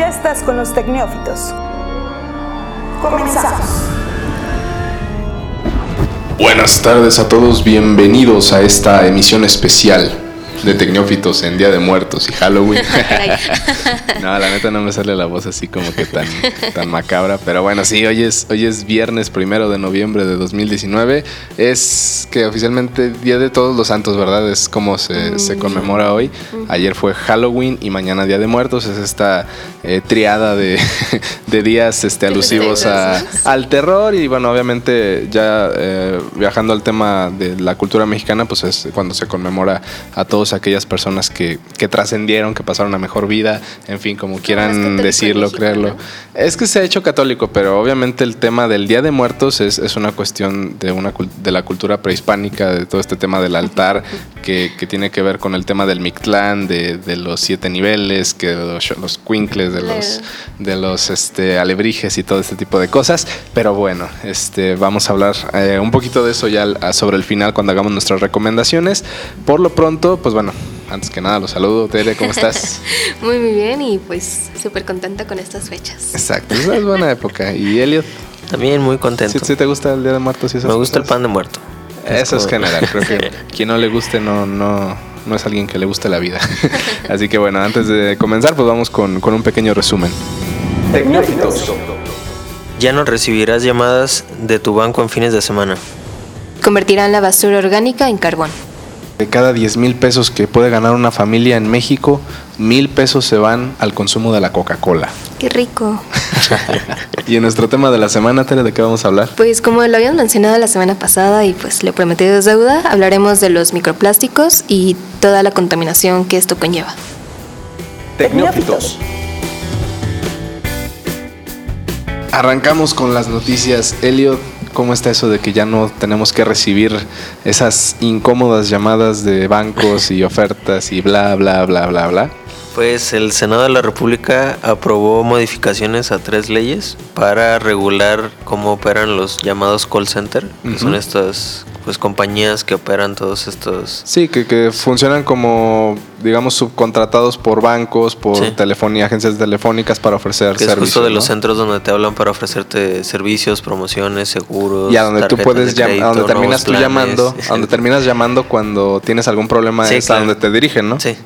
Ya estás con los tecnófitos. Comenzamos. Buenas tardes a todos, bienvenidos a esta emisión especial de Tecnófitos en Día de Muertos y Halloween. no, la neta no me sale la voz así como que tan, tan macabra. Pero bueno, sí, hoy es, hoy es viernes primero de noviembre de 2019. Es que oficialmente Día de Todos los Santos, ¿verdad? Es como se, se conmemora hoy. Ayer fue Halloween y mañana Día de Muertos. Es esta eh, triada de, de, días este, alusivos a, al terror. Y bueno, obviamente ya eh, viajando al tema de la cultura mexicana, pues es cuando se conmemora a todos aquellas personas que, que trascendieron, que pasaron a mejor vida, en fin, como quieran decirlo, creerlo. Es que se ha hecho católico, pero obviamente el tema del Día de Muertos es, es una cuestión de, una, de la cultura prehispánica, de todo este tema del altar, que, que tiene que ver con el tema del Mictlán, de, de los siete niveles, que los, los quincles, de los, de los este, alebrijes y todo este tipo de cosas. Pero bueno, este, vamos a hablar eh, un poquito de eso ya sobre el final cuando hagamos nuestras recomendaciones. Por lo pronto, pues bueno, antes que nada los saludo. Tere, ¿cómo estás? muy, muy bien y pues súper contenta con estas fechas. Exacto, es una buena época. ¿Y Elliot? También muy contento. ¿Sí, te gusta el Día de Muertos? Me gusta el pan de muerto. Eso es, general, creo que quien no le guste no, no, no es alguien que le guste la vida. Así que bueno, antes de comenzar, pues vamos con, con un pequeño resumen. Tecnófitos. Ya no recibirás llamadas de tu banco en fines de semana. Convertirán la basura orgánica en carbón. De cada 10 mil pesos que puede ganar una familia en México, mil pesos se van al consumo de la Coca-Cola. Qué rico. y en nuestro tema de la semana, Tere, ¿de qué vamos a hablar? Pues como lo habíamos mencionado la semana pasada y pues lo prometido es deuda, hablaremos de los microplásticos y toda la contaminación que esto conlleva. Tecnófitos. Arrancamos con las noticias. Elliot, ¿cómo está eso de que ya no tenemos que recibir esas incómodas llamadas de bancos y ofertas y bla, bla, bla, bla, bla? Pues el Senado de la República aprobó modificaciones a tres leyes para regular cómo operan los llamados call center, que son estas pues compañías que operan todos estos... Sí, que, que funcionan como, digamos, subcontratados por bancos, por Sí. telefonía, agencias telefónicas para ofrecer Que es servicios. justo de los centros donde te hablan para ofrecerte servicios, promociones, seguros. Y a donde tú puedes de llamar, a donde terminas tú planes. llamando, a donde terminas llamando cuando tienes algún problema Sí, es claro. a donde te dirigen, ¿no? Sí.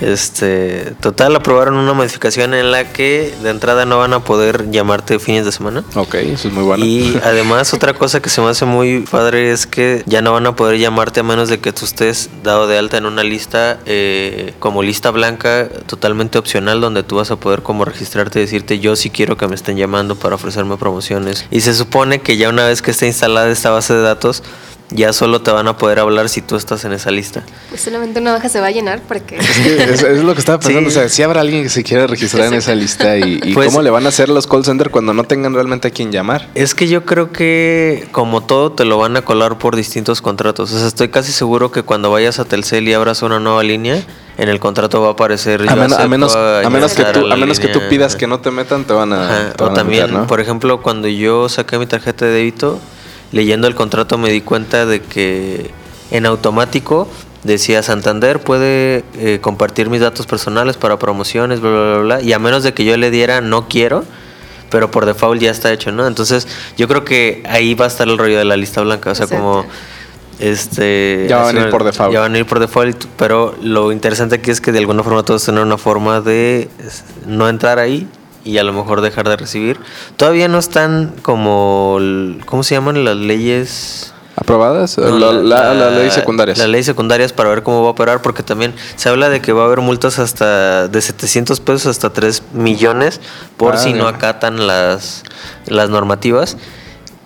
Este, total aprobaron una modificación en la que de entrada no van a poder llamarte fines de semana. Ok, eso es muy bueno. Y además otra cosa que se me hace muy padre es que ya no van a poder llamarte a menos de que tú estés dado de alta en una lista eh, como lista blanca totalmente opcional donde tú vas a poder como registrarte y decirte yo sí quiero que me estén llamando para ofrecerme promociones. Y se supone que ya una vez que esté instalada esta base de datos ya solo te van a poder hablar si tú estás en esa lista. Pues solamente una baja se va a llenar porque... Es, que es, es lo que estaba pensando. Sí. O sea, si habrá alguien que se quiera registrar en esa lista y, y Pues- cómo le van a hacer los call centers cuando no tengan realmente a quién llamar. Es que yo creo que como todo te lo van a colar por distintos contratos. O sea, estoy casi seguro que cuando vayas a Telcel y abras una nueva línea, en el contrato va a aparecer. A, menos, a acepto menos, a menos que tú, la a menos que tú línea. pidas que no te metan, te van a. Ajá, te O van a también, meter, ¿no? por ejemplo, cuando yo saqué mi tarjeta de débito, leyendo el contrato me di cuenta de que en automático decía Santander puede eh, compartir mis datos personales para promociones, bla, bla, bla, bla, y a menos de que yo le diera no quiero, pero por default ya está hecho, ¿no? Entonces yo creo que ahí va a estar el rollo de la lista blanca, o sea, Exacto. como... Este, Ya van a ir por default. Ya van a ir por default, pero lo interesante aquí es que de alguna forma todos tienen una forma de no entrar ahí y a lo mejor dejar de recibir. Todavía no están como, ¿cómo se llaman las leyes? ¿Aprobadas? No, la, la, la ley secundarias. Las leyes secundarias para ver cómo va a operar, porque también se habla de que va a haber multas hasta de 700 pesos hasta 3 millones por Ah, si no acatan las, las normativas.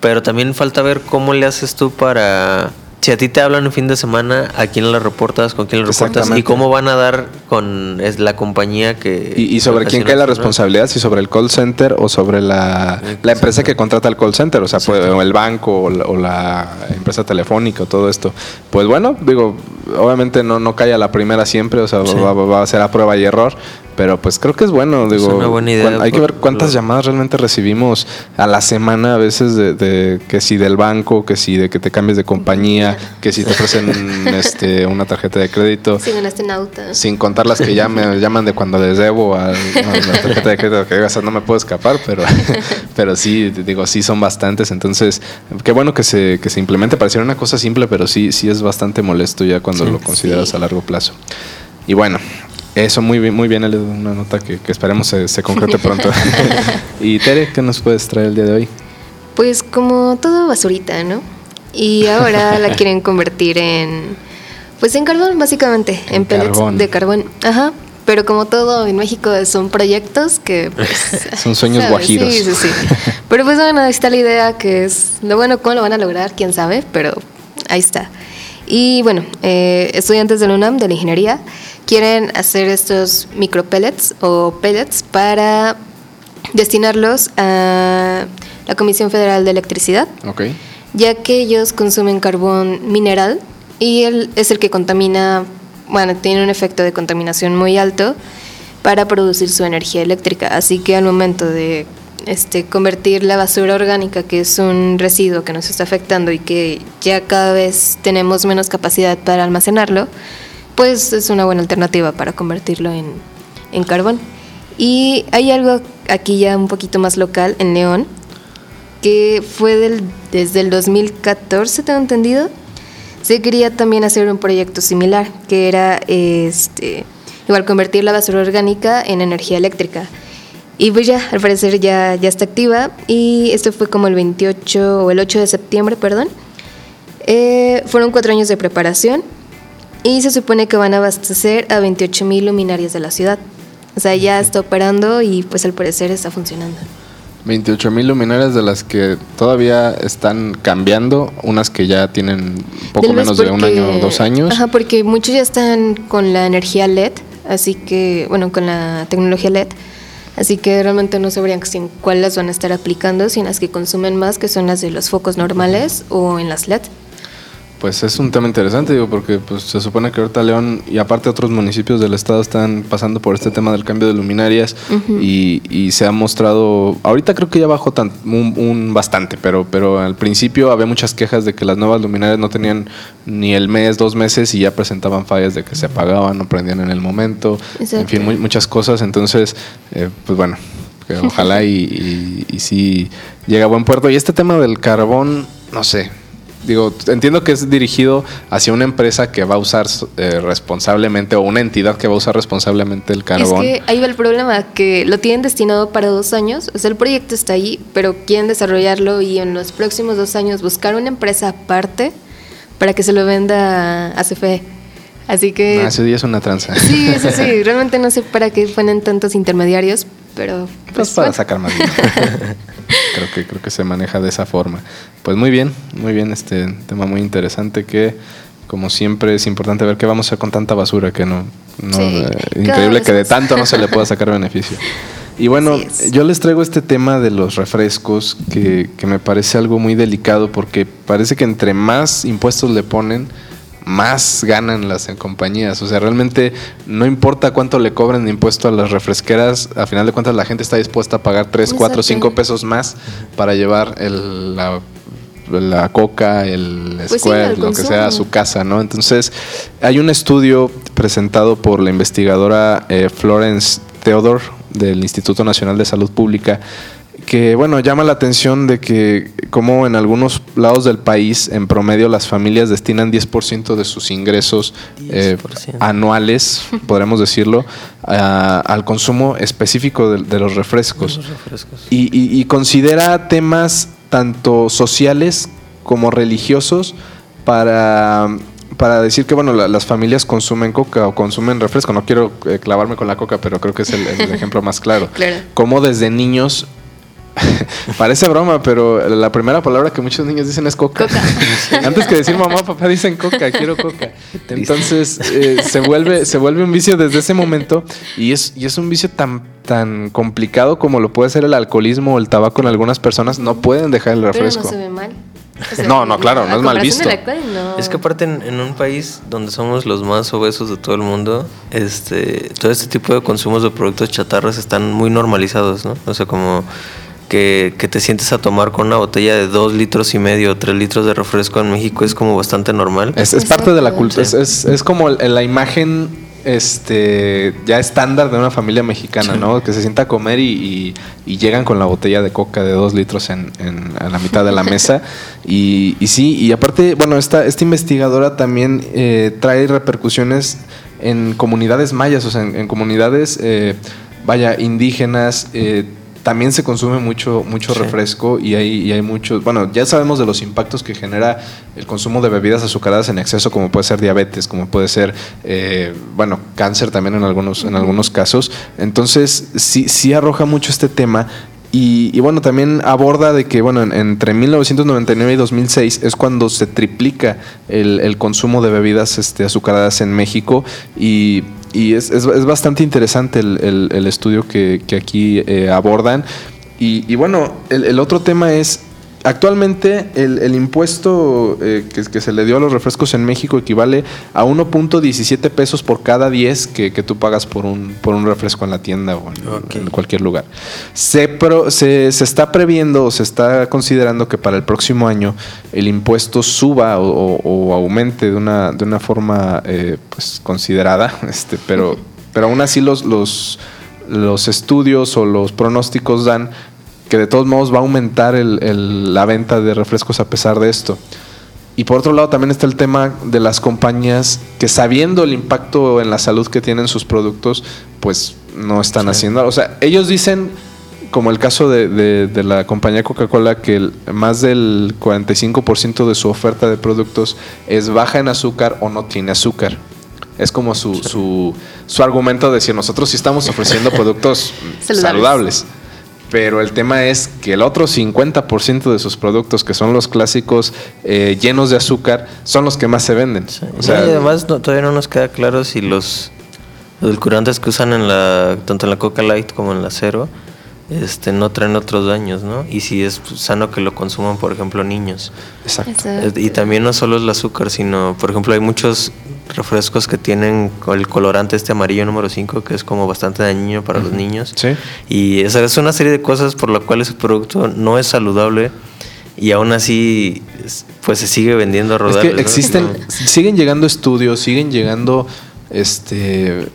Pero también falta ver cómo le haces tú para... Si a ti te hablan en fin de semana, ¿a quién le reportas? ¿Con quién le reportas? ¿Y cómo van a dar con es la compañía que... ¿Y, y sobre quién cae la responsabilidad? ¿Si sobre el call center o sobre la, la empresa que contrata el call center? O sea, pues, o el banco o la, o la empresa telefónica o todo esto. Pues bueno, digo, obviamente no, no cae a la primera siempre, o sea, Sí. va, va a ser a prueba y error. Pero pues creo que es bueno, digo. una buena idea. Hay que ver cuántas llamadas realmente recibimos a la semana, a veces de, que si del banco, que si de que te cambies de compañía, que si te ofrecen este, una tarjeta de crédito. Si ganaste en auto. Sin contar las que ya me llaman de cuando les debo a, la tarjeta de crédito que no me puedo escapar, pero, pero sí, digo, sí son bastantes. Entonces, qué bueno que se, que se implemente. Pareciera una cosa simple, pero sí, sí es bastante molesto ya cuando lo consideras a largo plazo. Y bueno, eso muy bien, muy bien, una nota que, esperemos se, se concrete pronto. y Tere, ¿qué nos puedes traer el día de hoy? Pues como todo basurita, ¿no? Y ahora la quieren convertir en, pues en carbón básicamente, en, pellets de carbón. Ajá. Pero como todo en México son proyectos que pues, son sueños guajiros. Sí, sí, sí. Pero pues bueno, ahí está la idea que es lo bueno, cómo lo van a lograr, quién sabe, pero ahí está. Y bueno, eh, estudiantes de la UNAM de la ingeniería quieren hacer estos micropellets o pellets para destinarlos a la Comisión Federal de Electricidad, okay. ya que ellos consumen carbón mineral y él es el que contamina, bueno, tiene un efecto de contaminación muy alto para producir su energía eléctrica. Así que al momento de este, convertir la basura orgánica, que es un residuo que nos está afectando y que ya cada vez tenemos menos capacidad para almacenarlo, pues es una buena alternativa para convertirlo en, en carbón. Y hay algo aquí ya un poquito más local, en León, que fue desde el 2014, tengo entendido. Se quería también hacer un proyecto similar, que era este, igual convertir la basura orgánica en energía eléctrica. Y pues ya, al parecer ya, ya está activa. Y esto fue como el 28 o el 8 de septiembre, perdón. Eh, fueron cuatro años de preparación y se supone que van a abastecer a 28 mil luminarias de la ciudad. O sea, ya está operando y pues al parecer está funcionando. 28 mil luminarias de las que todavía están cambiando, unas que ya tienen poco menos de un año o dos años. Ajá, porque muchos ya están con la energía LED, así que, bueno, con la tecnología LED, así que realmente no sabrían cuáles las van a estar aplicando, si las que consumen más, que son las de los focos normales o en las LED. Pues es un tema interesante, digo, porque pues, se supone que ahorita León y aparte otros municipios del estado están pasando por este tema del cambio de luminarias y, se ha mostrado, ahorita creo que ya bajó tan, un, bastante, pero, pero al principio había muchas quejas de que las nuevas luminarias no tenían ni el mes, dos meses y ya presentaban fallas de que se apagaban, no prendían en el momento, en fin, muchas cosas, entonces, eh, pues bueno, ojalá y, y, y sí llega a buen puerto. Y este tema del carbón, no sé, digo, entiendo que es dirigido hacia una empresa que va a usar eh, responsablemente o una entidad que va a usar responsablemente el carbón. Es que ahí va el problema, que lo tienen destinado para dos años, o sea, el proyecto está ahí, pero quieren desarrollarlo y en los próximos dos años buscar una empresa aparte para que se lo venda a CFE. Así que... Ah, ese día es una tranza. Sí, sí, sí. Realmente no sé para qué ponen tantos intermediarios, pero... Pues, pues para sacar más dinero. creo que creo que se maneja de esa forma. Pues muy bien, muy bien este tema muy interesante que como siempre es importante ver qué vamos a hacer con tanta basura que no, eh, increíble que de tanto no se le pueda sacar beneficio. Y bueno, yo les traigo este tema de los refrescos que, que me parece algo muy delicado porque parece que entre más impuestos le ponen, más ganan las compañías. O sea, realmente no importa cuánto le cobren de impuesto a las refresqueras, a final de cuentas la gente está dispuesta a pagar 3, 4, 5 pesos más para llevar el, la, la coca, el pues square, lo que sea a su casa, ¿no? Entonces, hay un estudio presentado por la investigadora eh, Florence Theodore del Instituto Nacional de Salud Pública que bueno, llama la atención de que como en algunos lados del país, en promedio las familias destinan 10% de sus ingresos eh, anuales, podremos decirlo, al consumo específico de, los refrescos. Y, considera temas tanto sociales como religiosos para para decir que bueno las familias consumen coca o consumen refresco no quiero eh, clavarme con la coca pero creo que es el, ejemplo más claro, claro. como desde niños Parece broma, pero la primera palabra que muchos niños dicen es coca. Antes que decir mamá, papá dicen coca, quiero coca. Entonces eh, se vuelve se vuelve un vicio desde ese momento y es y es un vicio tan tan complicado como lo puede ser el alcoholismo o el tabaco en algunas personas no pueden dejar el refresco. Pero no se ve mal. no, no, claro, no es mal visto. Es que aparte en, un país donde somos los más obesos de todo el mundo, este, todo este tipo de consumos de productos chatarras están muy normalizados, ¿no? O sea, como que, te sientes a tomar con una botella de dos litros y medio o tres litros de refresco en México es como bastante normal. Es, parte de la cultura, es, es, como la imagen este ya estándar de una familia mexicana, ¿no? Que se sienta a comer y, llegan con la botella de coca de dos litros en, la mitad de la mesa. y, sí, y aparte, bueno, esta, esta investigadora también eh, trae repercusiones en comunidades mayas, o sea, en, comunidades, eh, vaya, indígenas, eh, también se consume mucho, mucho refresco y hay, hay muchos, bueno, ya sabemos de los impactos que genera el consumo de bebidas azucaradas en exceso, como puede ser diabetes, como puede ser, eh, bueno, cáncer también en algunos, en algunos casos. Entonces, sí, sí arroja mucho este tema y, bueno, también aborda de que, bueno, entre 1999 y 2006 es cuando se triplica el, consumo de bebidas este, azucaradas en México y es, es, bastante interesante el, estudio que, aquí eh, abordan. Y, y bueno, el, otro tema es Actualmente el, impuesto eh, que, se le dio a los refrescos en México equivale a 1.17 pesos por cada 10 que, tú pagas por un, por un refresco en la tienda o en, cualquier lugar. Se, se, está previendo o se está considerando que para el próximo año el impuesto suba o, aumente de una, de una forma eh, pues, considerada, este, pero, pero aún así los, los, los estudios o los pronósticos dan que de todos modos va a aumentar la venta de refrescos a pesar de esto. Y por otro lado también está el tema de las compañías que sabiendo el impacto en la salud que tienen sus productos, pues no están haciendo. O sea, ellos dicen, como el caso de, la compañía Coca-Cola, que más del 45% de su oferta de productos es baja en azúcar o no tiene azúcar. Es como su, su, su argumento de decir, nosotros sí estamos ofreciendo productos saludables pero el tema es que el otro 50% de sus productos, que son los clásicos eh, llenos de azúcar, son los que más se venden. y además todavía no nos queda claro si los edulcorantes que usan en la tanto en la Coca Light como en la Cero este, no traen otros daños, ¿no? Y si es sano que lo consuman, por ejemplo, niños. Exacto. Y también no solo es el azúcar, sino, por ejemplo, hay muchos refrescos que tienen el colorante este amarillo número 5, que es como bastante dañino para los niños. Sí. Y esa es una serie de cosas por las cuales el producto no es saludable y aún así pues se sigue vendiendo a rodar. Es que existen, siguen llegando estudios, siguen llegando este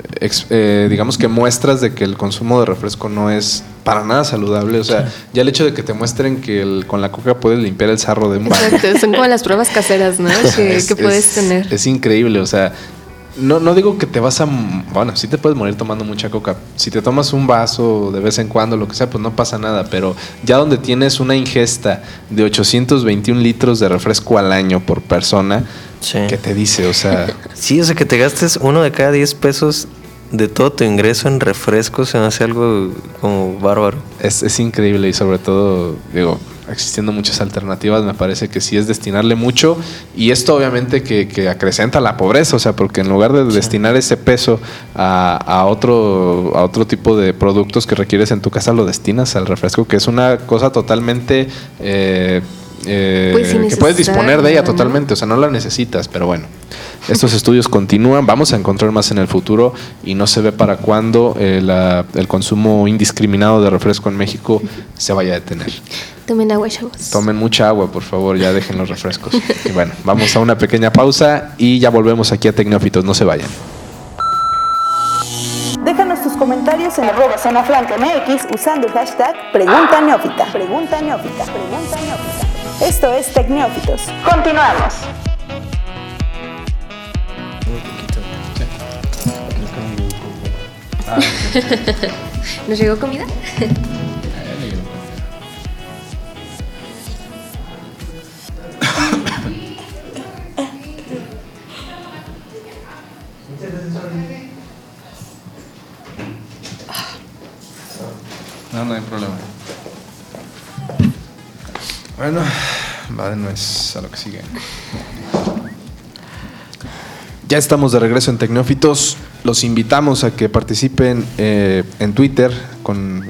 eh, digamos que muestras de que el consumo de refresco no es para nada saludable. O sea, ya el hecho de que te muestren que con la coca puedes limpiar el sarro de un baño. Exacto, son como las pruebas caseras, ¿no? que, puedes tener. Es increíble, o sea, no, no digo que te vas a. Bueno, sí te puedes morir tomando mucha coca. Si te tomas un vaso de vez en cuando, lo que sea, pues no pasa nada. Pero ya donde tienes una ingesta de 821 litros de refresco al año por persona, ¿qué te dice? O sea. Sí, o sea, que te gastes uno de cada 10 pesos de todo tu ingreso en refrescos se me hace algo como bárbaro. Es, es increíble y sobre todo, digo, existiendo muchas alternativas, me parece que sí es destinarle mucho y esto obviamente que, acrecenta la pobreza, o sea, porque en lugar de destinar ese peso a, otro, a otro tipo de productos que requieres en tu casa, lo destinas al refresco, que es una cosa totalmente... Eh, eh, pues que puedes disponer de ella totalmente, o sea, no la necesitas, pero bueno. Estos estudios continúan, vamos a encontrar más en el futuro y no se ve para cuándo eh, el consumo indiscriminado de refresco en México se vaya a detener. Tomen agua, chavos. Tomen mucha agua, por favor, ya dejen los refrescos. y bueno, vamos a una pequeña pausa y ya volvemos aquí a Tecnófitos, no se vayan. Déjanos tus comentarios en arroba zona franca MX usando el hashtag Pregunta Neófita. Pregunta Neófita. Pregunta Neófita. Esto es Tecnófitos. Continuamos. ¿Nos llegó comida? No, no hay problema. Bueno, vale, no es a lo que sigue. Ya estamos de regreso en Tecnófitos. Los invitamos a que participen eh, en Twitter con,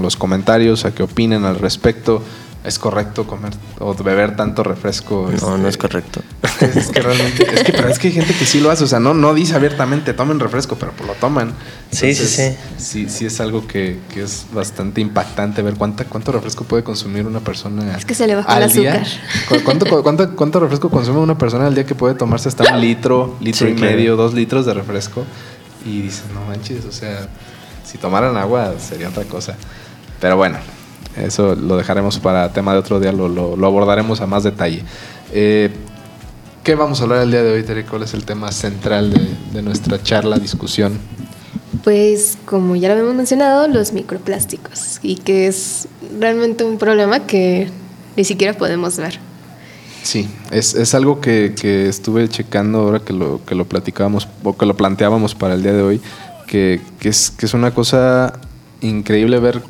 los comentarios, a que opinen al respecto. Es correcto comer o beber tanto refresco. No, no es este, correcto. Es que realmente, es que, pero es que hay gente que sí lo hace, o sea, no, no dice abiertamente tomen refresco, pero pues lo toman. sí, sí, sí. Sí, sí es algo que, que, es bastante impactante ver cuánta, cuánto refresco puede consumir una persona. Es que se le baja el azúcar. ¿Cuánto, cuánto, cuánto, refresco consume una persona al día que puede tomarse hasta un litro, litro y medio, dos litros de refresco? Y dices, no manches, o sea, si tomaran agua sería otra cosa. Pero bueno, eso lo dejaremos para tema de otro día, lo, lo, abordaremos a más detalle. Eh, ¿Qué vamos a hablar el día de hoy, Tere? ¿Cuál es el tema central de, de, nuestra charla, discusión? Pues, como ya lo habíamos mencionado, los microplásticos, y que es realmente un problema que ni siquiera podemos ver. Sí, es, es algo que, que, estuve checando ahora que lo, que lo platicábamos, o que lo planteábamos para el día de hoy, que, que, es, que es una cosa increíble ver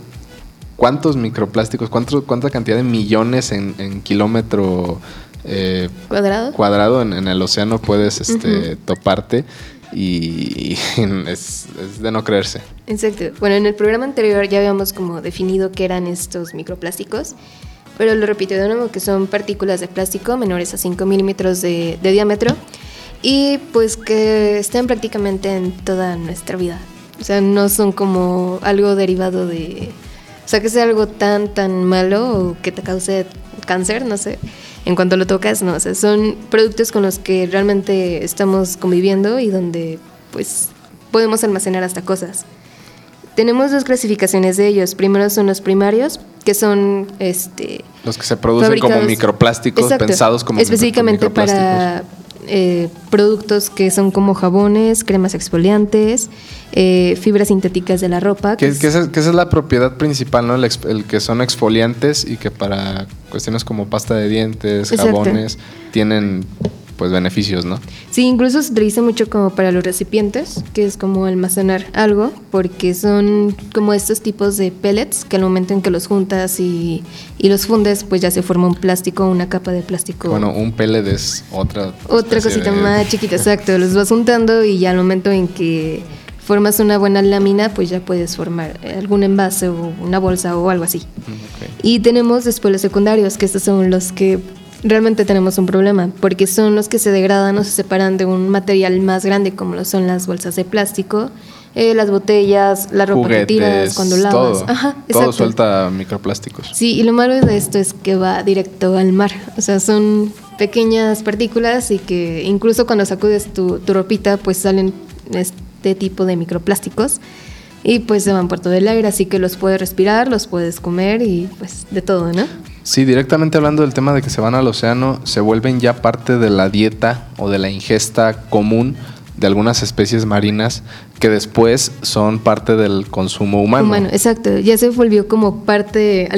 cuántos microplásticos, cuánto, cuánta cantidad de millones en, kilómetro eh, cuadrado, cuadrado en, el océano puedes este, toparte y, es, de no creerse. Exacto. Bueno, en el programa anterior ya habíamos como definido qué eran estos microplásticos, pero lo repito de nuevo que son partículas de plástico menores a 5 milímetros de, de diámetro y pues que están prácticamente en toda nuestra vida. O sea, no son como algo derivado de o sea, que sea algo tan, tan malo o que te cause cáncer, no sé. En cuanto lo tocas, no, o sea, son productos con los que realmente estamos conviviendo y donde, pues, podemos almacenar hasta cosas. Tenemos dos clasificaciones de ellos. Primero son los primarios, que son este los que se producen como microplásticos pensados como específicamente para eh, productos que son como jabones, cremas exfoliantes, eh, fibras sintéticas de la ropa. Que, esa, es la propiedad principal, ¿no? El, que son exfoliantes y que para cuestiones como pasta de dientes, jabones, tienen pues beneficios, ¿no? Sí, incluso se utiliza mucho como para los recipientes, que es como almacenar algo, porque son como estos tipos de pellets que al momento en que los juntas y, y los fundes, pues ya se forma un plástico, una capa de plástico. Bueno, un pellet es otra. Otra cosita más chiquita, exacto. Los vas juntando y ya al momento en que formas una buena lámina, pues ya puedes formar algún envase o una bolsa o algo así. Y tenemos después los secundarios, que estos son los que realmente tenemos un problema, porque son los que se degradan o se separan de un material más grande, como lo son las bolsas de plástico, eh, las botellas, la ropa que tiras cuando lavas. Todo, Ajá, todo suelta microplásticos. Sí, y lo malo de esto es que va directo al mar. O sea, son pequeñas partículas y que incluso cuando sacudes tu, tu ropita, pues salen este tipo de microplásticos y pues se van por todo el aire, así que los puedes respirar, los puedes comer y pues de todo, ¿no? Sí, directamente hablando del tema de que se van al océano, se vuelven ya parte de la dieta o de la ingesta común de algunas especies marinas que después son parte del consumo humano. Humano, exacto. Ya se volvió como parte,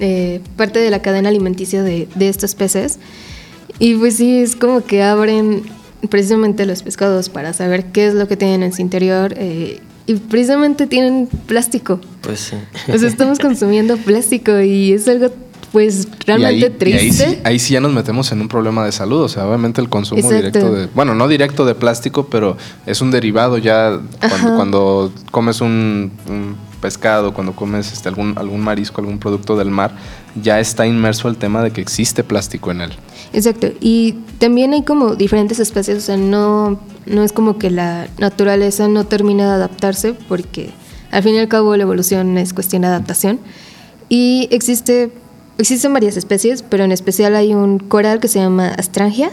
eh, parte de la cadena alimenticia de, estos peces. Y pues sí, es como que abren precisamente los pescados para saber qué es lo que tienen en su interior. Eh, y precisamente tienen plástico. Pues sí. O sea, estamos consumiendo plástico y es algo pues realmente triste. Ahí sí, ya nos metemos en un problema de salud, o sea, obviamente el consumo directo de, bueno, no directo de plástico, pero es un derivado ya cuando, comes un, pescado, cuando comes este, algún, algún marisco, algún producto del mar, ya está inmerso el tema de que existe plástico en él. Exacto, y también hay como diferentes especies, o sea, no, no es como que la naturaleza no termina de adaptarse, porque al fin y al cabo la evolución es cuestión de adaptación. Y existe Existen varias especies, pero en especial hay un coral que se llama Astrangia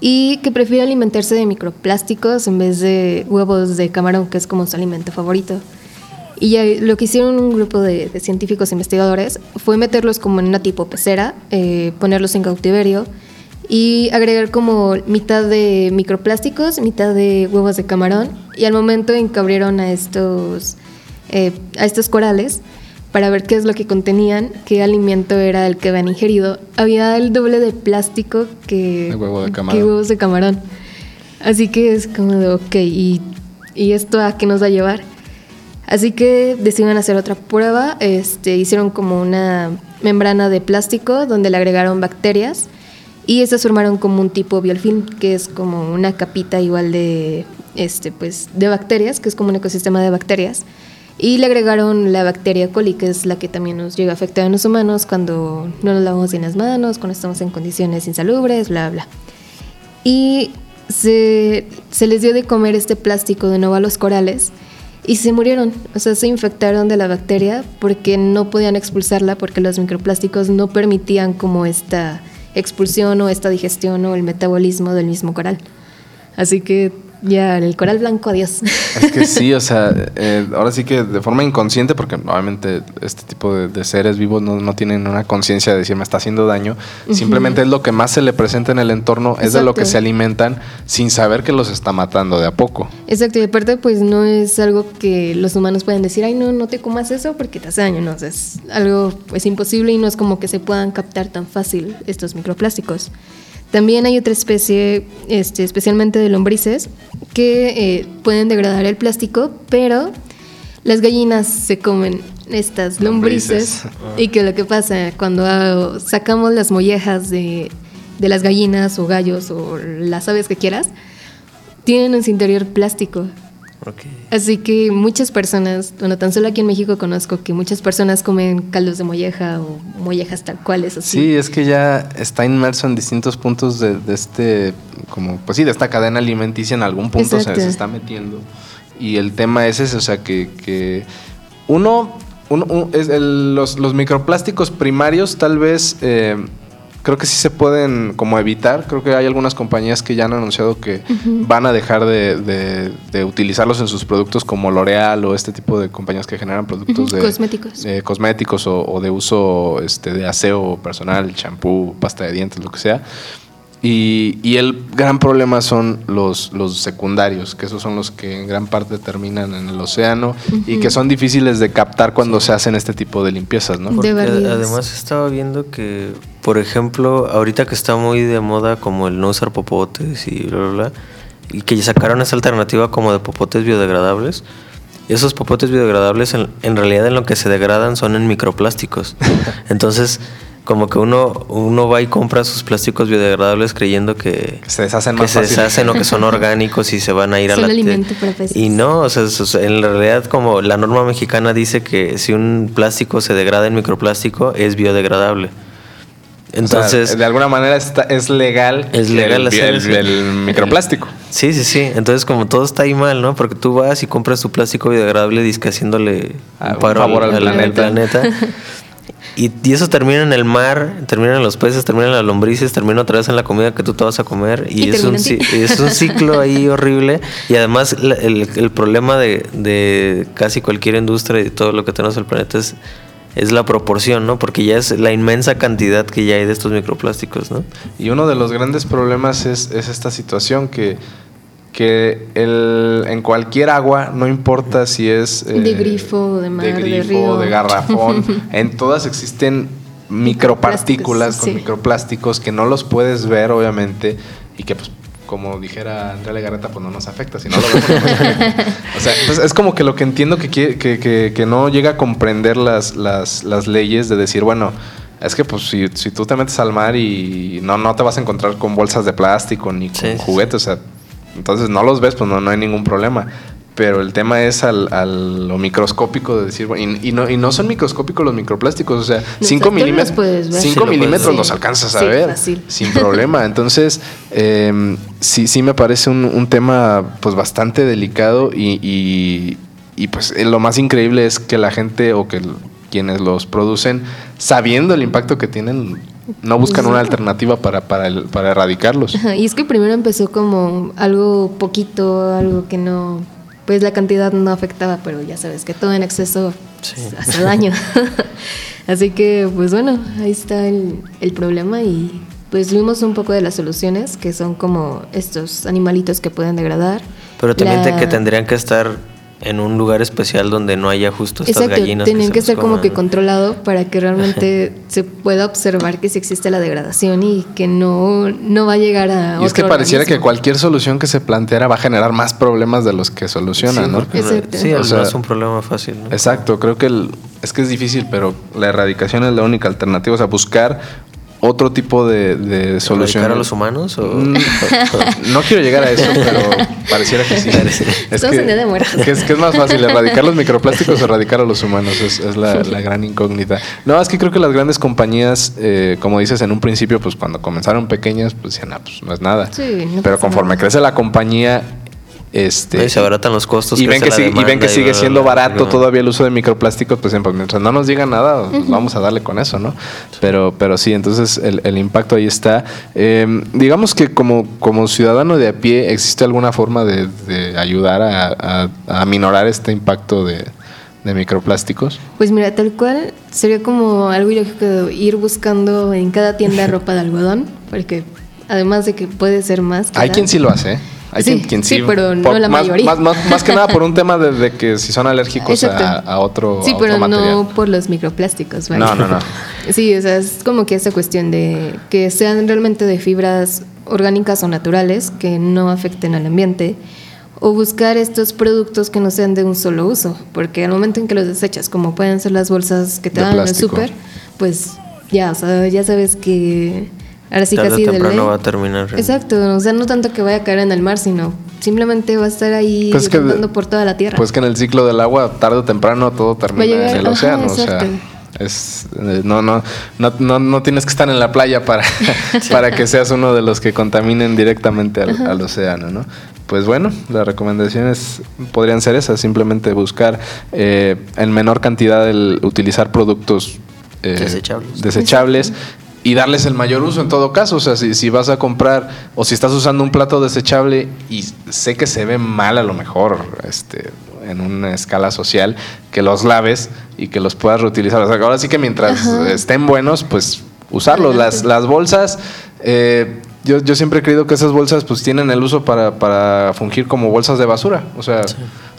y que prefiere alimentarse de microplásticos en vez de huevos de camarón, que es como su alimento favorito. Y lo que hicieron un grupo de, científicos investigadores fue meterlos como en una tipo pecera, eh, ponerlos en cautiverio y agregar como mitad de microplásticos, mitad de huevos de camarón. Y al momento en a estos, eh, a estos corales, para ver qué es lo que contenían, qué alimento era el que habían ingerido, había el doble de plástico que, huevos de camarón. Así que es como de, ok, ¿y, ¿y, esto a qué nos va a llevar? Así que decidieron hacer otra prueba, este, hicieron como una membrana de plástico donde le agregaron bacterias y estas formaron como un tipo biofilm, que es como una capita igual de, este, pues, de bacterias, que es como un ecosistema de bacterias Y le agregaron la bacteria coli, que es la que también nos llega a afectar a los humanos cuando no nos lavamos bien las manos, cuando estamos en condiciones insalubres, bla, bla. Y se, se les dio de comer este plástico de nuevo a los corales y se murieron, o sea, se infectaron de la bacteria porque no podían expulsarla porque los microplásticos no permitían como esta expulsión o esta digestión o el metabolismo del mismo coral. Así que ya, el coral blanco, adiós. Es que sí, o sea, eh, ahora sí que de forma inconsciente, porque obviamente este tipo de, seres vivos no, tienen una conciencia de decir me está haciendo daño, simplemente es lo que más se le presenta en el entorno, es de lo que se alimentan sin saber que los está matando de a poco. Exacto, y aparte pues no es algo que los humanos pueden decir, ay no, no te comas eso porque te hace daño, no, es algo pues imposible y no es como que se puedan captar tan fácil estos microplásticos. También hay otra especie, este, especialmente de lombrices, que eh, pueden degradar el plástico, pero las gallinas se comen estas lombrices, y que lo que pasa cuando sacamos las mollejas de, de las gallinas o gallos o las aves que quieras, tienen en su interior plástico. Así que muchas personas, bueno, tan solo aquí en México conozco que muchas personas comen caldos de molleja o mollejas tal cuales. Así. Sí, es que ya está inmerso en distintos puntos de, este, como, pues sí, de esta cadena alimenticia en algún punto se, está metiendo. Y el tema es ese, o sea, que, uno, uno es los, los, microplásticos primarios tal vez... Eh, creo que sí se pueden como evitar. Creo que hay algunas compañías que ya han anunciado que van a dejar de, utilizarlos en sus productos como L'Oreal o este tipo de compañías que generan productos de cosméticos, cosméticos o, de uso este, de aseo personal, champú, pasta de dientes, lo que sea. Y, el gran problema son los, los secundarios, que esos son los que en gran parte terminan en el océano y que son difíciles de captar cuando se hacen este tipo de limpiezas, ¿no? Porque además estaba viendo que, por ejemplo, ahorita que está muy de moda como el no usar popotes y bla, bla, bla, y que sacaron esa alternativa como de popotes biodegradables, esos popotes biodegradables en, en realidad en lo que se degradan son en microplásticos. Entonces como que uno, uno va y compra sus plásticos biodegradables creyendo que, se deshacen más se deshacen o que son orgánicos y se van a ir a la alimento y no o sea, en realidad como la norma mexicana dice que si un plástico se degrada en microplástico es biodegradable. Entonces de alguna manera está, es legal es legal el, el, microplástico. Sí sí sí. Entonces como todo está ahí mal no porque tú vas y compras tu plástico biodegradable disque haciéndole un, favor al, planeta Y, eso termina en el mar, termina en los peces, termina en las lombrices, termina otra vez en la comida que tú te vas a comer. Y, es, un, es un ciclo ahí horrible. Y además el, problema de, casi cualquier industria y todo lo que tenemos en el planeta es, es la proporción, ¿no? Porque ya es la inmensa cantidad que ya hay de estos microplásticos, ¿no? Y uno de los grandes problemas es, es esta situación que que el, en cualquier agua, no importa si es de eh, grifo, de mar, de, grifo, de, garrafón, en todas existen micropartículas con microplásticos que no los puedes ver, obviamente, y que pues como dijera Andrea Legarreta, pues no nos afecta, si no lo vemos. o sea, pues, es como que lo que entiendo que, que, que, que no llega a comprender las, las, las, leyes de decir, bueno, es que pues si, si, tú te metes al mar y no, no te vas a encontrar con bolsas de plástico ni con juguetes, o sea, entonces no los ves, pues no, no hay ningún problema. Pero el tema es al, al lo microscópico de decir, y, y, no, y no son microscópicos los microplásticos, o sea, 5 milímetros, 5 milímetros los alcanzas a ver sin problema. Entonces, eh, sí, sí me parece un, un tema pues bastante delicado y, y, y pues eh, lo más increíble es que la gente o que quienes los producen, sabiendo el impacto que tienen, no buscan una alternativa para, para, el, para erradicarlos. y es que primero empezó como algo poquito, algo que no, pues la cantidad no afectaba, pero ya sabes que todo en exceso hace daño. Así que, pues bueno, ahí está el, el problema y pues vimos un poco de las soluciones, que son como estos animalitos que pueden degradar. Pero también que tendrían que estar en un lugar especial donde no haya justo estas Exacto, gallinas. Tienen que, ser como que controlado para que realmente se pueda observar que si existe la degradación y que no, no va a llegar a. Y es que pareciera que cualquier solución que se planteara va a generar más problemas de los que soluciona, ¿no? Exacto. Sí, o sea, es un problema fácil. Exacto, creo que es que es difícil, pero la erradicación es la única alternativa, o sea, buscar otro tipo de, de solución. a los humanos? O? Mm, no quiero llegar a eso, pero pareciera que sí. Es que, que, es, que es más fácil, erradicar los microplásticos o erradicar a los humanos. Es, es la, la, gran incógnita. No, es que creo que las grandes compañías, eh, como dices en un principio, pues cuando comenzaron pequeñas, pues decían, ah, pues no es nada. Sí, no pero conforme crece la compañía, este, y se abaratan los costos. Y ven que, y ven que sigue siendo barato todavía el uso de microplásticos, pues, pues mientras no nos digan nada, vamos a darle con eso, ¿no? Pero, pero sí, entonces el, impacto ahí está. Em, digamos que como, como ciudadano de a pie, ¿existe alguna forma de, ayudar a, a, minorar este impacto de, de microplásticos? Pues mira, tal cual sería como algo ilógico ir buscando en cada tienda ropa de algodón, porque además de que puede ser más. Hay quien sí lo hace. Hay sí, quien, sí, pero no la más, mayoría. Más, que nada por un tema de, que si son alérgicos a, otro Sí, pero no por los microplásticos. No, no, no. Sí, o sea, es como que esa cuestión de que sean realmente de fibras orgánicas o naturales que no afecten al ambiente o buscar estos productos que no sean de un solo uso, porque al momento en que los desechas, como pueden ser las bolsas que te dan en el súper, pues ya, o sea, ya sabes que Ahora sí casi temprano va a terminar. Exacto, o sea, no tanto que vaya a caer en el mar, sino simplemente va a estar ahí pues por toda la tierra. Pues que en el ciclo del agua, tarde o temprano, todo termina en el océano. o sea, es, eh, no, no, no, no, tienes que estar en la playa para, para que seas uno de los que contaminen directamente al, océano, ¿no? Pues bueno, las recomendaciones podrían ser esas, simplemente buscar eh, en menor cantidad el utilizar productos eh, desechables, desechables y darles el mayor uso en todo caso. O sea, si, si, vas a comprar o si estás usando un plato desechable y sé que se ve mal a lo mejor este, en una escala social, que los laves y que los puedas reutilizar. O sea, ahora sí que mientras estén buenos, pues usarlos. Las, las bolsas, eh, yo, yo siempre he creído que esas bolsas pues tienen el uso para, para fungir como bolsas de basura. O sea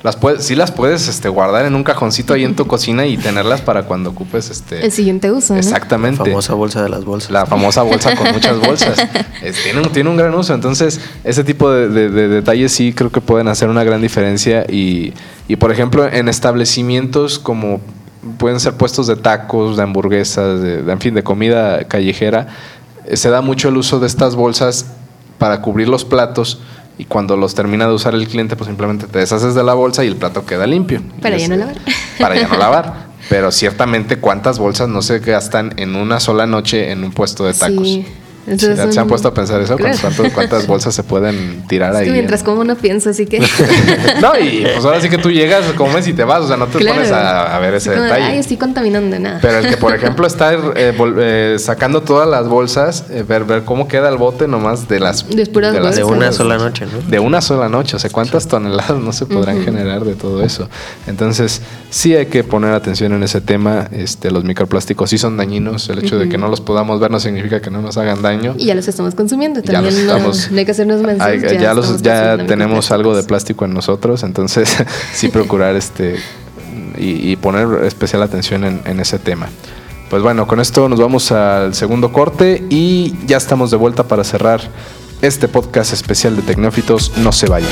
las puedes, sí las puedes este, guardar en un cajoncito ahí en tu cocina y tenerlas para cuando ocupes este. El siguiente uso. Exactamente. La famosa bolsa de las bolsas. La famosa bolsa con muchas bolsas. tiene, un, tiene un gran uso. Entonces, ese tipo de, detalles sí creo que pueden hacer una gran diferencia. Y, y por ejemplo, en establecimientos como pueden ser puestos de tacos, de hamburguesas, de, en fin, de comida callejera, eh, se da mucho el uso de estas bolsas para cubrir los platos y cuando los termina de usar el cliente, pues simplemente te deshaces de la bolsa y el plato queda limpio. Para ya no lavar. Para ya no lavar. Pero ciertamente cuántas bolsas no se gastan en una sola noche en un puesto de tacos. Sí. ¿Se han puesto a pensar eso? ¿Cuántas, bolsas se pueden tirar ahí? mientras como no pienso, así que. no, y pues ahora sí que tú llegas, comes y te vas, o sea, no te pones a, ver ese detalle. Ay, estoy contaminando nada. Pero el que, por ejemplo, está eh, eh, sacando todas las bolsas, eh, ver, ver cómo queda el bote nomás de las. De, de, una sola noche, ¿no? De una sola noche, o sea, ¿cuántas toneladas no se podrán generar de todo eso? Entonces, sí hay que poner atención en ese tema. Este, los microplásticos sí son dañinos, el hecho de que no los podamos ver no significa que no nos hagan daño. Y ya los estamos consumiendo. También no, hay que hacernos mensajes. Ya, ya, tenemos algo de plástico en nosotros, entonces sí procurar este y, poner especial atención en, ese tema. Pues bueno, con esto nos vamos al segundo corte y ya estamos de vuelta para cerrar este podcast especial de Tecnófitos. No se vayan.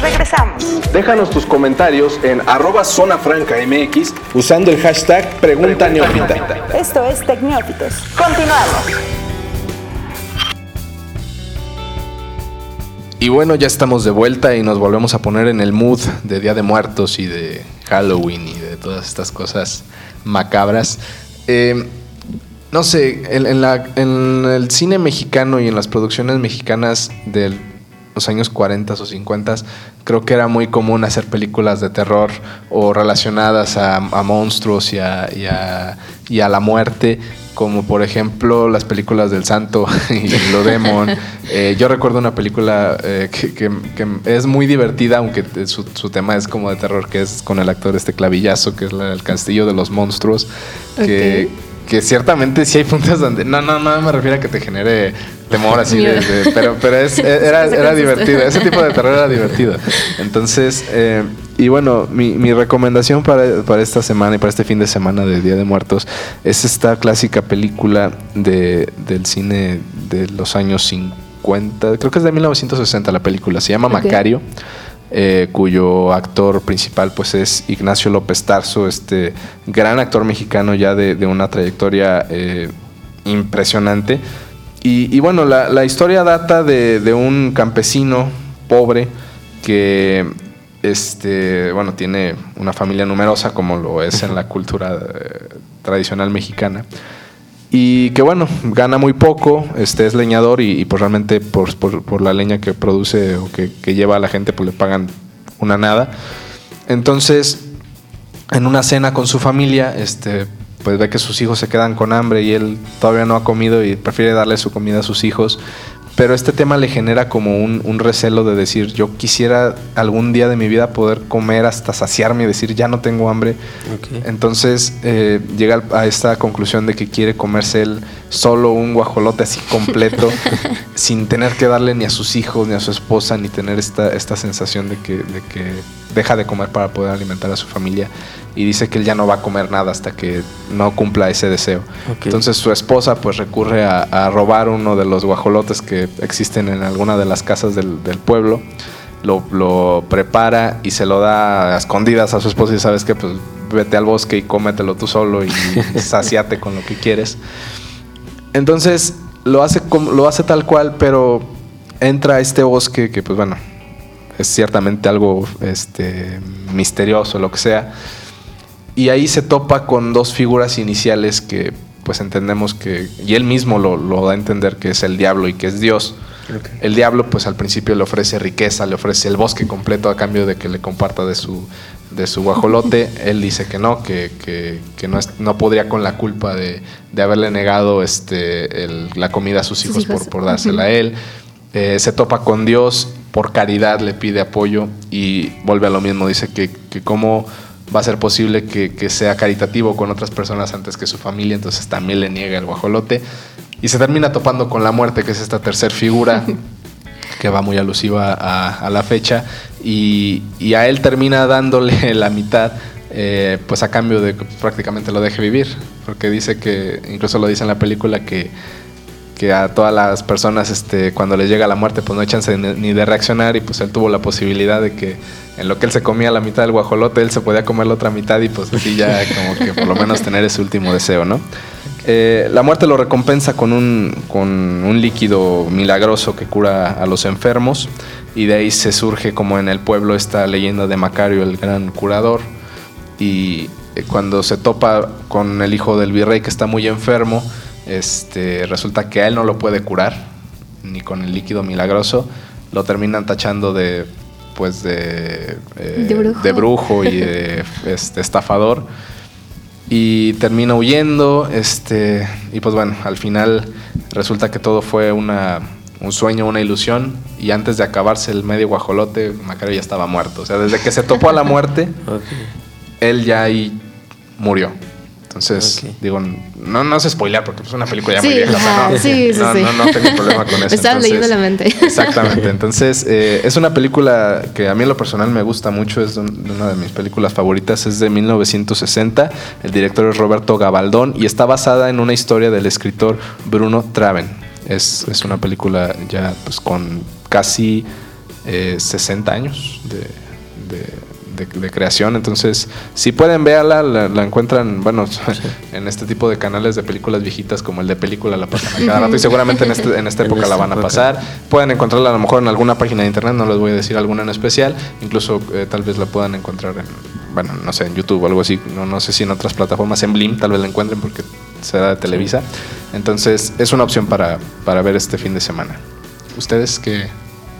Regresamos. Déjanos tus comentarios en arroba zona franca MX usando el hashtag Pregunta Neófita. Esto es Tecnófitos. Continuamos. Y bueno, ya estamos de vuelta y nos volvemos a poner en el mood de Día de Muertos y de Halloween y de todas estas cosas macabras. Eh, no sé, en, la, en, el cine mexicano y en las producciones mexicanas del los años 40 o 50, creo que era muy común hacer películas de terror o relacionadas a, monstruos y a, y, a, la muerte, como por ejemplo las películas del Santo y lo Demon. Eh, yo recuerdo una película eh, que, es muy divertida, aunque su, tema es como de terror, que es con el actor este clavillazo, que es El Castillo de los Monstruos, que que ciertamente sí hay puntos donde no no no me refiero a que te genere temor así de, pero pero es, era, era divertido ese tipo de terror era divertido. Entonces eh, y bueno mi, mi recomendación para, para, esta semana y para este fin de semana de Día de Muertos es esta clásica película de, del cine de los años 50 creo que es de 1960 la película se llama Macario eh, cuyo actor principal pues es Ignacio López Tarso, este gran actor mexicano ya de, una trayectoria eh, impresionante. Y, bueno, la, historia data de, un campesino pobre que este, bueno, tiene una familia numerosa como lo es en la cultura eh, tradicional mexicana y que bueno, gana muy poco, este es leñador y, pues realmente por, por, la leña que produce o que, lleva a la gente pues le pagan una nada. Entonces, en una cena con su familia, este, pues ve que sus hijos se quedan con hambre y él todavía no ha comido y prefiere darle su comida a sus hijos pero este tema le genera como un, recelo de decir, yo quisiera algún día de mi vida poder comer hasta saciarme y decir, ya no tengo hambre. Entonces eh, llega a esta conclusión de que quiere comerse él solo un guajolote así completo, sin tener que darle ni a sus hijos, ni a su esposa, ni tener esta, esta sensación de que, de que deja de comer para poder alimentar a su familia y dice que él ya no va a comer nada hasta que no cumpla ese deseo. Entonces su esposa pues recurre a, robar uno de los guajolotes que existen en alguna de las casas del, pueblo, lo, prepara y se lo da a escondidas a su esposa y sabes que pues vete al bosque y cómetelo tú solo y saciate con lo que quieres. Entonces lo hace, lo hace tal cual, pero entra a este bosque que pues bueno, es ciertamente algo este, misterioso, lo que sea y ahí se topa con dos figuras iniciales que pues entendemos que, y él mismo lo, da a entender que es el diablo y que es Dios. El diablo pues al principio le ofrece riqueza, le ofrece el bosque completo a cambio de que le comparta de su, de su guajolote. él dice que no, que, que, no, no, podría con la culpa de, de haberle negado este, la comida a sus hijos, Por, por, dársela a él. Eh, se topa con Dios, por caridad le pide apoyo y vuelve a lo mismo, dice que, que como va a ser posible que, sea caritativo con otras personas antes que su familia, entonces también le niega el guajolote. Y se termina topando con la muerte, que es esta tercera figura que va muy alusiva a, la fecha, y, a él termina dándole la mitad, eh, pues a cambio de que prácticamente lo deje vivir, porque dice que, incluso lo dice en la película, que que a todas las personas este, cuando les llega la muerte pues no echan ni de reaccionar y pues él tuvo la posibilidad de que en lo que él se comía la mitad del guajolote él se podía comer la otra mitad y pues así ya como que por lo menos tener ese último deseo, ¿no? Eh, la muerte lo recompensa con un, con un líquido milagroso que cura a los enfermos y de ahí se surge como en el pueblo esta leyenda de Macario, el gran curador y eh, cuando se topa con el hijo del virrey que está muy enfermo, este, resulta que a él no lo puede curar, ni con el líquido milagroso. Lo terminan tachando de, pues, de, eh, de, brujo. y de este, estafador. Y termina huyendo, este, y pues bueno, al final resulta que todo fue una, un sueño, una ilusión, y antes de acabarse el medio guajolote, Macario ya estaba muerto. O sea, desde que se topó a la muerte, él ya ahí murió. Entonces, digo, no, no sé spoiler porque es una película ya muy vieja. no, sí, sí, no, no, no, tengo problema con eso. Estaba leyendo la mente. Exactamente. Entonces, eh, es una película que a mí en lo personal me gusta mucho. Es una de mis películas favoritas. Es de 1960. El director es Roberto Gabaldón y está basada en una historia del escritor Bruno Traven. Es, es una película ya pues con casi eh, 60 años de de, creación. Entonces, si pueden verla, la, encuentran, bueno, en este tipo de canales de películas viejitas como el de película la pasan a cada rato y seguramente en, este, en esta época la van a pasar. Pueden encontrarla a lo mejor en alguna página de internet, no les voy a decir alguna en especial. Incluso eh, tal vez la puedan encontrar en, bueno, no sé, en YouTube o algo así. No, no sé si en otras plataformas, en Blim tal vez la encuentren porque será de Televisa. Entonces, es una opción para, para ver este fin de semana. ¿Ustedes qué,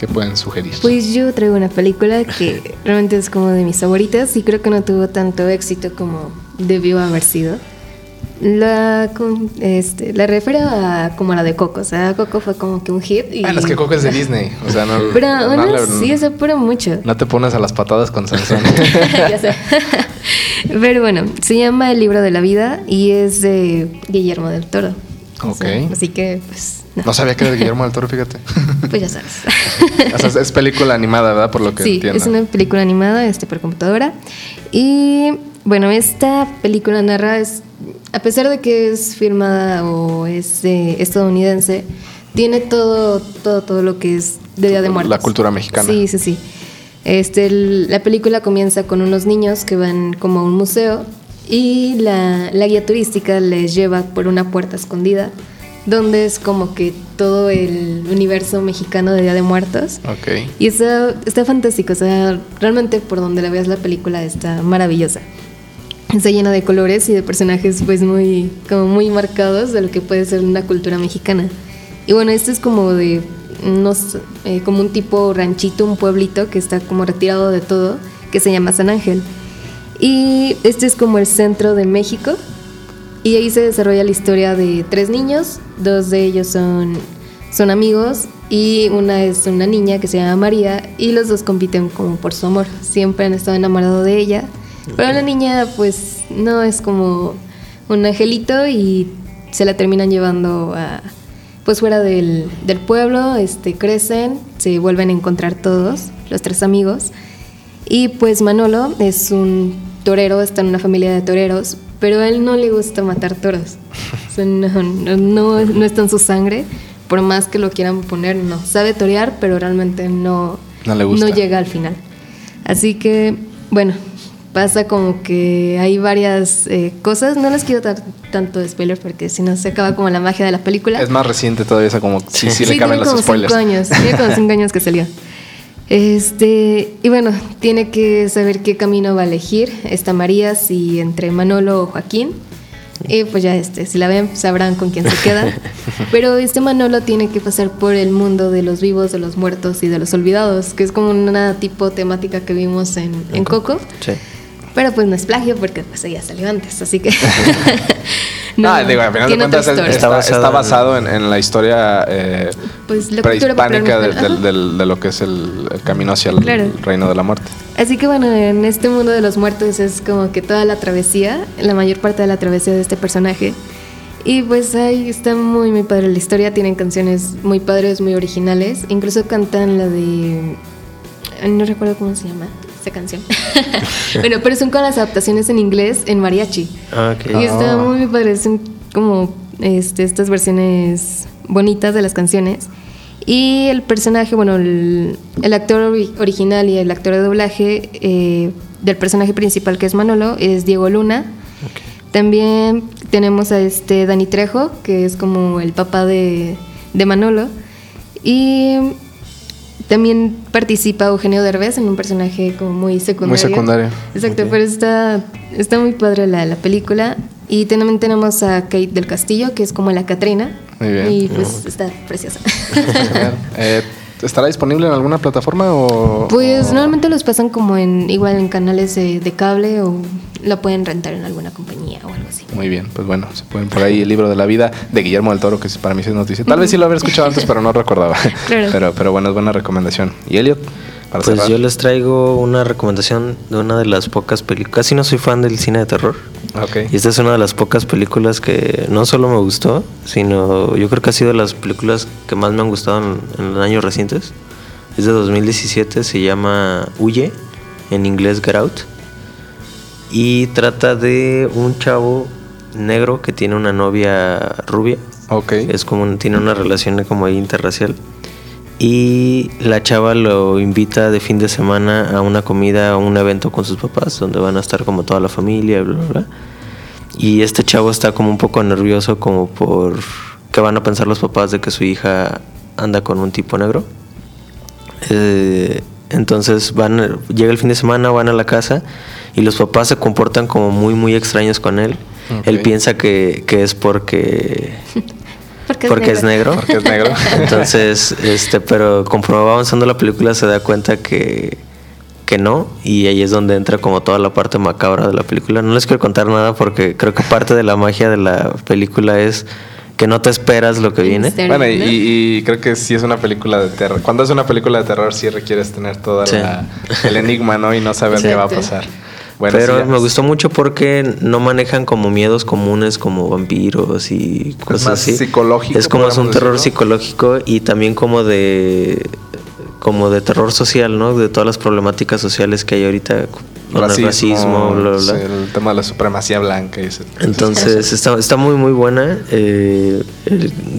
que pueden sugerir? Pues yo traigo una película que realmente es como de mis favoritas y creo que no tuvo tanto éxito como debió haber sido. La, este, la refiero a como la de Coco, o sea, Coco fue como que un hit. Y... Ah, es que Coco es de Disney, o sea, no. Pero bueno, sí, eso pero mucho. No te pones a las patadas con Sansón. ya sé. Pero bueno, se llama El libro de la vida y es de Guillermo del Toro. Ok. así que, pues. No. sabía que era de Guillermo del Toro, fíjate. Pues ya sabes. o sea, es película animada, ¿verdad? Por lo que sí, entiendo. es una película animada este, por computadora. Y bueno, esta película narra, es, a pesar de que es firmada o es estadounidense, tiene todo, todo, todo lo que es de Día de Muertos. La cultura mexicana. Sí, sí, sí. Este, el- la película comienza con unos niños que van como a un museo y la, la guía turística les lleva por una puerta escondida, donde es como que todo el universo mexicano de Día de Muertos. Ok. Y está, está fantástico, o sea, realmente por donde la veas la película está maravillosa. Está llena de colores y de personajes pues muy, como muy marcados de lo que puede ser una cultura mexicana. Y bueno, este es como de, no sé, eh, como un tipo ranchito, un pueblito que está como retirado de todo, que se llama San Ángel. Y este es como el centro de México. Y ahí se desarrolla la historia de tres niños, dos de ellos son, son amigos y una es una niña que se llama María y los dos compiten como por su amor. Siempre han estado enamorados de ella, pero la niña pues no es como un angelito y se la terminan llevando a pues fuera del, del pueblo, este, crecen, se vuelven a encontrar todos, los tres amigos. Y pues Manolo es un torero, está en una familia de toreros, pero a él no le gusta matar toros. O sea, no, no, no, no está en su sangre, por más que lo quieran poner, no. Sabe torear, pero realmente no, No le gusta. llega al final. Así que, bueno, pasa como que hay varias eh, cosas. No les quiero dar tanto spoiler porque si no se acaba como la magia de la película. Es más reciente todavía, esa como sí, sí, le Sí, caben tiene los como spoilers. cinco años. Tiene como cinco años que salió. Este, y bueno, tiene que saber qué camino va a elegir esta María, si entre Manolo o Joaquín. Y pues ya este, si la ven, sabrán con quién se queda. Pero este Manolo tiene que pasar por el mundo de los vivos, de los muertos y de los olvidados, que es como una tipo temática que vimos en, en Coco. Sí. Pero pues no es plagio porque pues ella salió antes, así que... ah, digo, al final de cuentas está, Está está basado basado en, en la historia eh, Pues la prehispánica de, del- del- de lo que es el, el camino hacia el Claro. reino de la muerte. Así que bueno, en este mundo de los muertos es como que toda la travesía, la mayor parte de la travesía de este personaje. Y pues ahí está muy, muy padre la historia. Tienen canciones muy padres, muy originales. Incluso cantan la de. No recuerdo cómo se llama esa canción. bueno, pero son con las adaptaciones en inglés en mariachi. Ah, ok. Y está Ah. muy, padre. Son como este, estas versiones bonitas de las canciones. Y el personaje, bueno, el, el actor ori- original y el actor de doblaje eh, del personaje principal, que es Manolo, es Diego Luna. También tenemos a este Dani Trejo, que es como el papá de, de Manolo. Y también participa Eugenio Derbez en un personaje como muy secundario. secundario. Exacto, pero está, está muy padre la, la película. Y también tenemos a Kate del Castillo, que es como la Catrina. Muy bien. Y pues está preciosa. Eh, ¿Estará disponible en alguna plataforma o...? Pues o- normalmente los pasan como en igual en canales de, de cable o la pueden rentar en alguna compañía o algo así. Muy bien, pues bueno, se pueden por ahí el libro de la vida de Guillermo del Toro, que para mí sí es noticia. Tal vez sí lo había escuchado antes, pero no recordaba. Claro. Pero, pero bueno, es buena recomendación. ¿Y Elliot? Para Pues cerrar. yo les traigo una recomendación de una de las pocas películas. Casi no soy fan del cine de terror. Ok. Y esta es una de las pocas películas que no solo me gustó, sino yo creo que ha sido de las películas que más me han gustado en, en años recientes. Es de 2017, se llama Huye, en inglés Get Out. Y trata de un chavo negro que tiene una novia rubia. Ok. Es como tiene una relación como ahí interracial. Y la chava lo invita de fin de semana a una comida, a un evento con sus papás, donde van a estar como toda la familia, bla, bla, bla. Y este chavo está como un poco nervioso como por qué van a pensar los papás de que su hija anda con un tipo negro. Eh, entonces van, llega el fin de semana, van a la casa y los papás se comportan como muy, muy extraños con él. Él piensa que, que es porque, Porque, porque es negro. Porque es negro. Entonces, este, pero conforme va avanzando la película se da cuenta que, que no, y ahí es donde entra como toda la parte macabra de la película. No les quiero contar nada porque creo que parte de la magia de la película es que no te esperas lo que viene. misterio. Bueno, y, y creo que sí es una película de terror. Cuando es una película de terror sí requieres tener todo Sí. el enigma, ¿no? Y no saber qué va a pasar. Bueno, pero sí, me gustó mucho porque no manejan como miedos comunes como vampiros y cosas más así. psicológico, Es como es un terror decirlo. psicológico y también como de como de terror social, ¿no? De todas las problemáticas sociales que hay ahorita racismo, el tema de la supremacía blanca. Y Entonces está, está muy muy buena. Eh,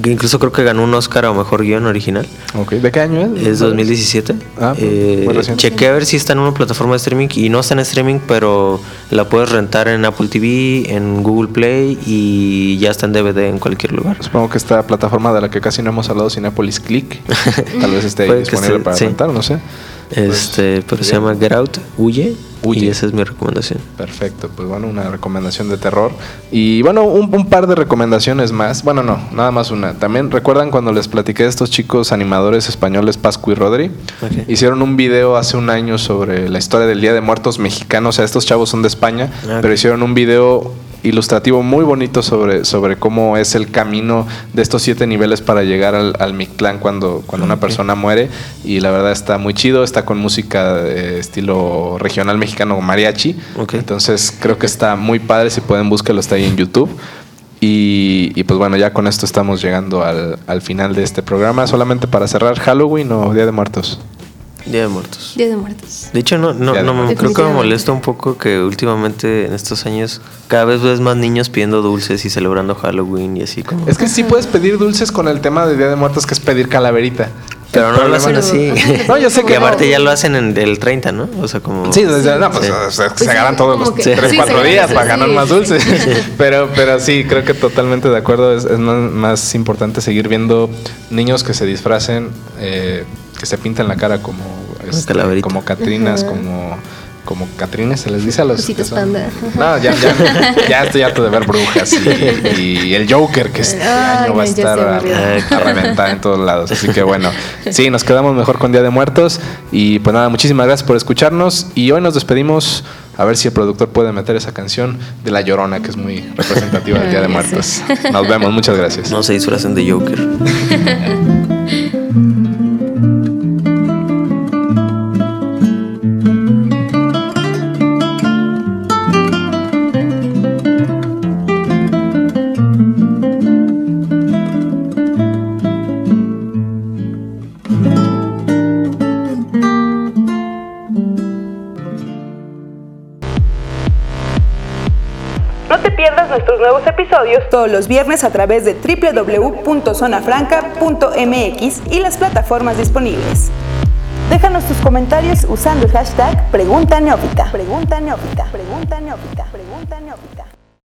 incluso creo que ganó un Oscar a mejor guion original. Okay. ¿De qué año es? Es 2017. Ah, eh, chequé a ver si está en una plataforma de streaming y no está en streaming, pero la puedes rentar en Apple TV, en Google Play y ya está en DVD en cualquier lugar. Supongo que esta plataforma de la que casi no hemos hablado, Cinepolis Click, tal vez esté disponible para rentar, no sé. Este, pues, pero se llama Get Out, Huye. Y esa es mi recomendación. Perfecto, pues bueno, una recomendación de terror. Y bueno, un, par de recomendaciones más. Bueno, no, nada más una. También recuerdan cuando les platiqué de estos chicos animadores españoles, Pascu y Rodri. Hicieron un video hace un año sobre la historia del Día de Muertos mexicano. O sea, estos chavos son de España, ah, pero hicieron un video ilustrativo muy bonito sobre, sobre cómo es el camino de estos siete niveles para llegar al, al Mictlán cuando, cuando una persona muere. Y la verdad está muy chido, está con música de estilo regional mexicano mariachi. Entonces creo que está muy padre, si pueden búsquelo, está ahí en YouTube. Y, y, pues bueno, ya con esto estamos llegando al, al final de este programa. Solamente para cerrar, Halloween o Día de Muertos. Día de Muertos. Día de Muertos. De hecho, no, no, no creo que me molesta un poco que últimamente en estos años cada vez ves más niños pidiendo dulces y celebrando Halloween y así como. Es que sí puedes pedir dulces con el tema de Día de Muertos, que es pedir calaverita. Pero no lo hacen así. No, yo sé que. Y aparte ya lo hacen en el 30, ¿no? O sea, como. Sí, no, pues, se pues ganan todos los 3, 4 días para ganar más dulces. pero, pero sí, creo que totalmente de acuerdo. Es, más, importante seguir viendo niños que se disfracen, eh, que se pintan la cara como, este, como Catrinas, como como Catrines se les dice a los. No, ya, ya, ya, estoy harto de ver brujas y, el Joker que este año va a estar a, reventar en todos lados. Así que bueno, sí, nos quedamos mejor con Día de Muertos. Y pues nada, muchísimas gracias por escucharnos. Y hoy nos despedimos. A ver si el productor puede meter esa canción de La Llorona, que es muy representativa del Día de Muertos. Nos vemos, muchas gracias. No se disfracen de Joker. episodios todos los viernes a través de www.zonafranca.mx y las plataformas disponibles. Déjanos tus comentarios usando el hashtag Pregunta Neófita. Pregunta Neófita. Pregunta Neófita.